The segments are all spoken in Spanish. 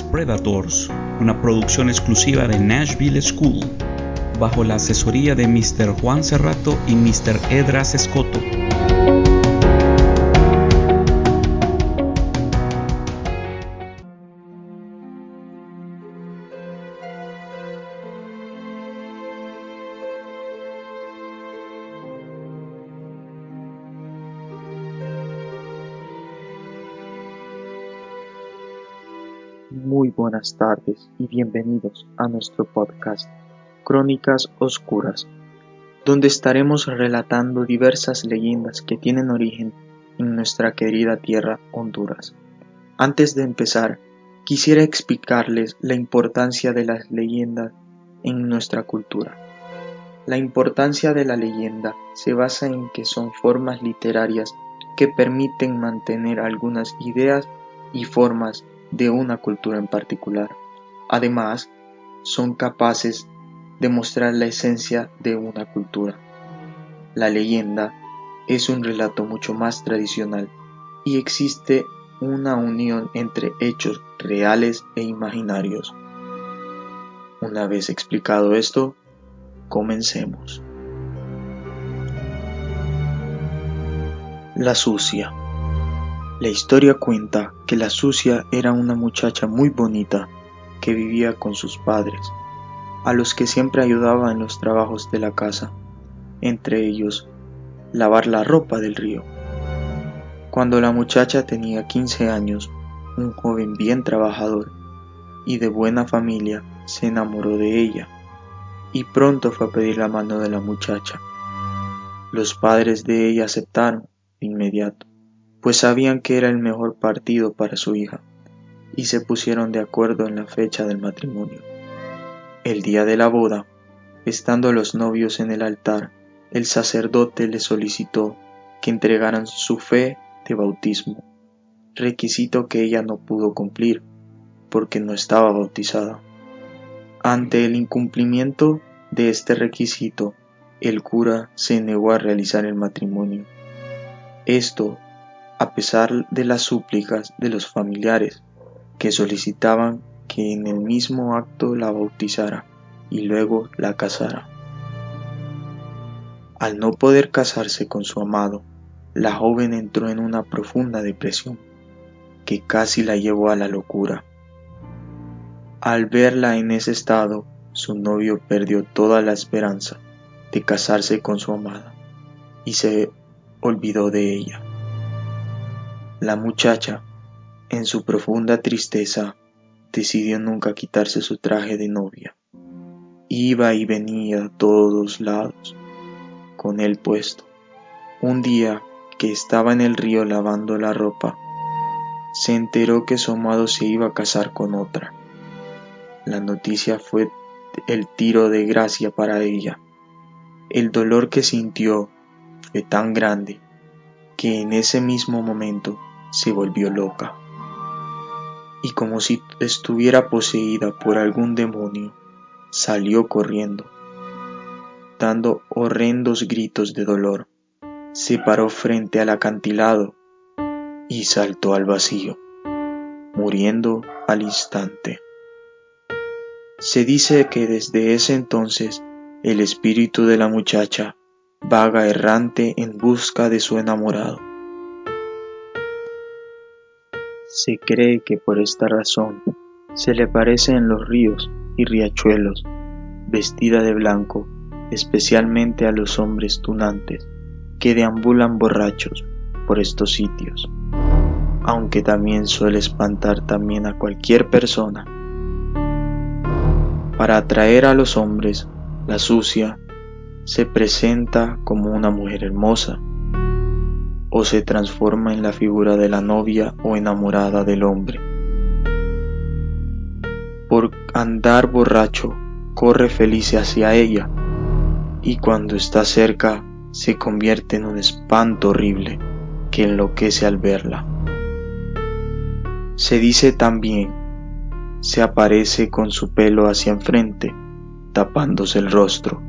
Predators, una producción exclusiva de Nashville School, bajo la asesoría de Mr. Juan Cerrato y Mr. Edras Escoto. Muy buenas tardes y bienvenidos a nuestro podcast Crónicas Oscuras, donde estaremos relatando diversas leyendas que tienen origen en nuestra querida tierra Honduras. Antes de empezar, quisiera explicarles la importancia de las leyendas en nuestra cultura. La importancia de la leyenda se basa en que son formas literarias que permiten mantener algunas ideas y formas de una cultura en particular. Además, son capaces de mostrar la esencia de una cultura. La leyenda es un relato mucho más tradicional y existe una unión entre hechos reales e imaginarios. Una vez explicado esto, comencemos. La sucia. La historia cuenta que la sucia era una muchacha muy bonita que vivía con sus padres, a los que siempre ayudaba en los trabajos de la casa, entre ellos lavar la ropa del río. Cuando la muchacha tenía 15 años, un joven bien trabajador y de buena familia se enamoró de ella y pronto fue a pedir la mano de la muchacha. Los padres de ella aceptaron de inmediato pues sabían que era el mejor partido para su hija, y se pusieron de acuerdo en la fecha del matrimonio. El día de la boda, estando los novios en el altar, el sacerdote le solicitó que entregaran su fe de bautismo, requisito que ella no pudo cumplir porque no estaba bautizada. Ante el incumplimiento de este requisito, el cura se negó a realizar el matrimonio. Esto a pesar de las súplicas de los familiares que solicitaban que en el mismo acto la bautizara y luego la casara. Al no poder casarse con su amado, la joven entró en una profunda depresión que casi la llevó a la locura. Al verla en ese estado, su novio perdió toda la esperanza de casarse con su amada y se olvidó de ella. La muchacha, en su profunda tristeza, decidió nunca quitarse su traje de novia. Iba y venía a todos lados, con él puesto. Un día que estaba en el río lavando la ropa, se enteró que su amado se iba a casar con otra. La noticia fue el tiro de gracia para ella. El dolor que sintió fue tan grande que en ese mismo momento se volvió loca y como si estuviera poseída por algún demonio, salió corriendo, dando horrendos gritos de dolor. Se paró frente al acantilado y saltó al vacío, muriendo al instante. Se dice que desde ese entonces el espíritu de la muchacha vaga errante en busca de su enamorado. Se cree que por esta razón se le aparece en los ríos y riachuelos, vestida de blanco, especialmente a los hombres tunantes que deambulan borrachos por estos sitios, aunque también suele espantar también a cualquier persona. Para atraer a los hombres, la sucia se presenta como una mujer hermosa, o se transforma en la figura de la novia o enamorada del hombre. Por andar borracho, corre feliz hacia ella, y cuando está cerca se convierte en un espanto horrible que enloquece al verla. Se dice también, se aparece con su pelo hacia enfrente, tapándose el rostro,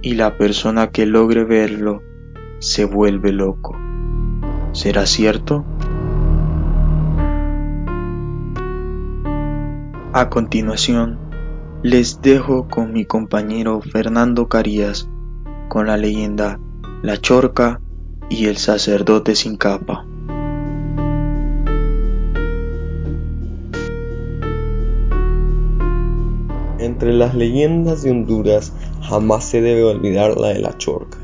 y la persona que logre verlo se vuelve loco. ¿Será cierto? A continuación, les dejo con mi compañero Fernando Carías con la leyenda La Chorca y el sacerdote sin capa. Entre las leyendas de Honduras jamás se debe olvidar la de la Chorca,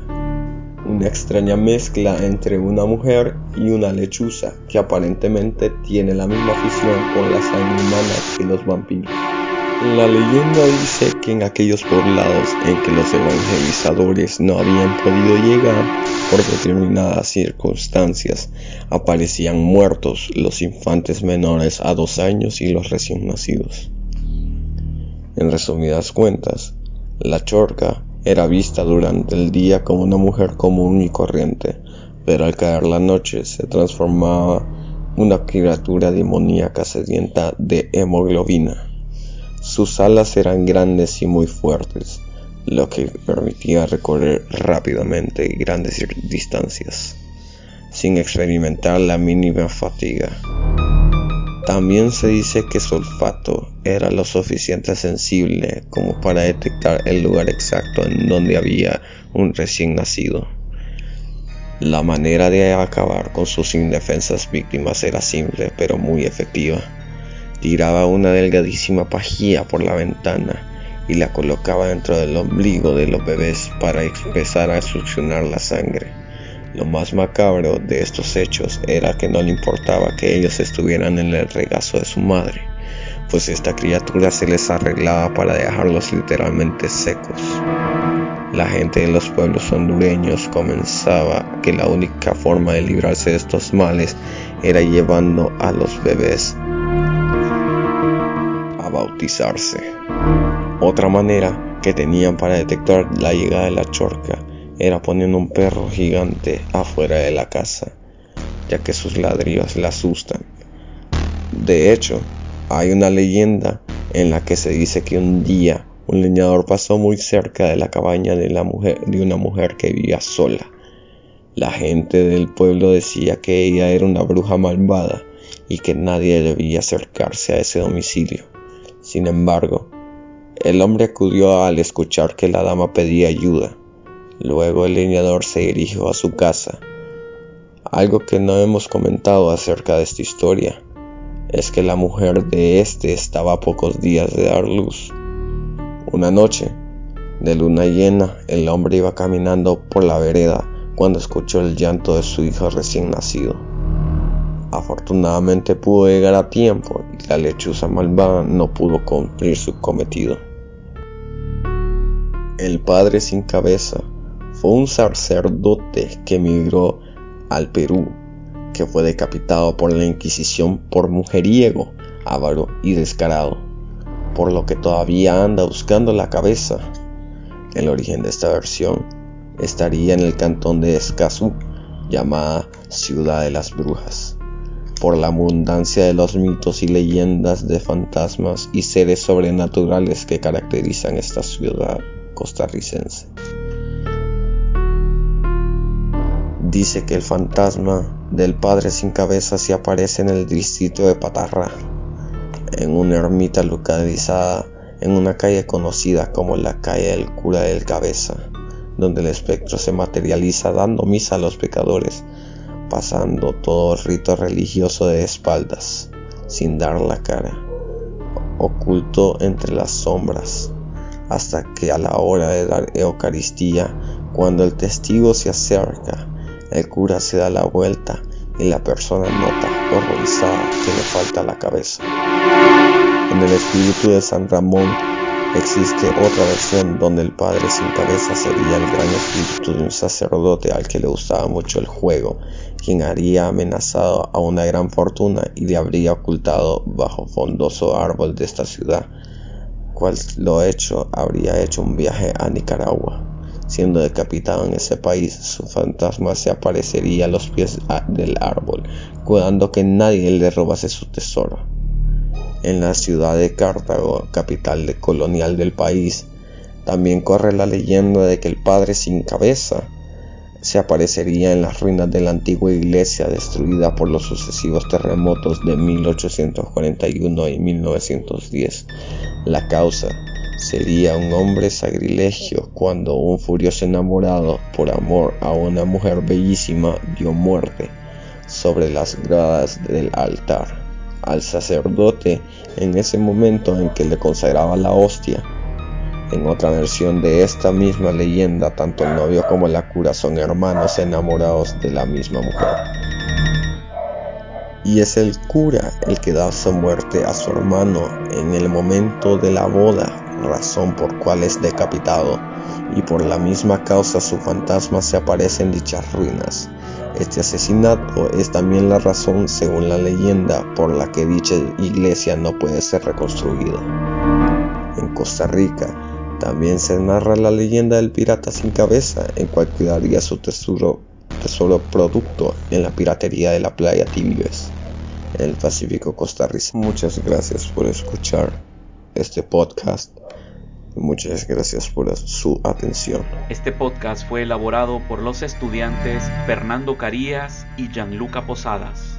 una extraña mezcla entre una mujer y una lechuza que aparentemente tiene la misma afición por la sangre humana que los vampiros. La leyenda dice que en aquellos poblados en que los evangelizadores no habían podido llegar por determinadas circunstancias, aparecían muertos los infantes menores a dos años y los recién nacidos. En resumidas cuentas, la chorca era vista durante el día como una mujer común y corriente, pero al caer la noche se transformaba una criatura demoníaca sedienta de hemoglobina. Sus alas eran grandes y muy fuertes, lo que permitía recorrer rápidamente grandes distancias, sin experimentar la mínima fatiga. También se dice que su olfato era lo suficiente sensible como para detectar el lugar exacto en donde había un recién nacido. La manera de acabar con sus indefensas víctimas era simple pero muy efectiva. Tiraba una delgadísima pajilla por la ventana y la colocaba dentro del ombligo de los bebés para empezar a succionar la sangre. Lo más macabro de estos hechos era que no le importaba que ellos estuvieran en el regazo de su madre, pues esta criatura se les arreglaba para dejarlos literalmente secos. La gente de los pueblos hondureños comenzaba que la única forma de librarse de estos males era llevando a los bebés a bautizarse. Otra manera que tenían para detectar la llegada de la chorca era poniendo un perro gigante afuera de la casa, ya que sus ladrillos la asustan. De hecho, hay una leyenda en la que se dice que un día un leñador pasó muy cerca de la cabaña de, de una mujer que vivía sola. La gente del pueblo decía que ella era una bruja malvada y que nadie debía acercarse a ese domicilio. Sin embargo, el hombre acudió al escuchar que la dama pedía ayuda Luego el leñador se dirigió a su casa. Algo que no hemos comentado acerca de esta historia es que la mujer de este estaba a pocos días de dar luz. Una noche de luna llena, el hombre iba caminando por la vereda cuando escuchó el llanto de su hijo recién nacido. Afortunadamente pudo llegar a tiempo y la lechuza malvada no pudo cumplir su cometido. El padre sin cabeza fue un sacerdote que emigró al Perú, que fue decapitado por la Inquisición por mujeriego, avaro y descarado, por lo que todavía anda buscando la cabeza. El origen de esta versión estaría en el cantón de Escazú, llamada Ciudad de las Brujas, por la abundancia de los mitos y leyendas de fantasmas y seres sobrenaturales que caracterizan esta ciudad costarricense. Dice que el fantasma del padre sin cabeza se aparece en el distrito de Patarra, en una ermita localizada en una calle conocida como la calle del cura del cabeza, donde el espectro se materializa dando misa a los pecadores, pasando todo rito religioso de espaldas, sin dar la cara, oculto entre las sombras, hasta que a la hora de dar Eucaristía, cuando el testigo se acerca, el cura se da la vuelta y la persona nota horrorizada que le falta la cabeza. En el espíritu de San Ramón existe otra versión donde el padre sin cabeza sería el gran espíritu de un sacerdote al que le gustaba mucho el juego, quien haría amenazado a una gran fortuna y le habría ocultado bajo fondoso árbol de esta ciudad, cual lo hecho habría hecho un viaje a Nicaragua. Siendo decapitado en ese país, su fantasma se aparecería a los pies del árbol, cuidando que nadie le robase su tesoro. En la ciudad de Cartago, capital colonial del país, también corre la leyenda de que el padre sin cabeza se aparecería en las ruinas de la antigua iglesia destruida por los sucesivos terremotos de 1841 y 1910. La causa sería un hombre sacrilegio cuando un furioso enamorado por amor a una mujer bellísima dio muerte sobre las gradas del altar al sacerdote en ese momento en que le consagraba la hostia en otra versión de esta misma leyenda, tanto el novio como la cura son hermanos enamorados de la misma mujer. Y es el cura el que da su muerte a su hermano en el momento de la boda, razón por cual es decapitado, y por la misma causa su fantasma se aparece en dichas ruinas. Este asesinato es también la razón, según la leyenda, por la que dicha iglesia no puede ser reconstruida. En Costa Rica, también se narra la leyenda del pirata sin cabeza, en cual cuidaría su tesoro, tesoro producto en la piratería de la playa Tibibes, en el Pacífico costarricense. Muchas gracias por escuchar este podcast. Muchas gracias por su atención. Este podcast fue elaborado por los estudiantes Fernando Carías y Gianluca Posadas.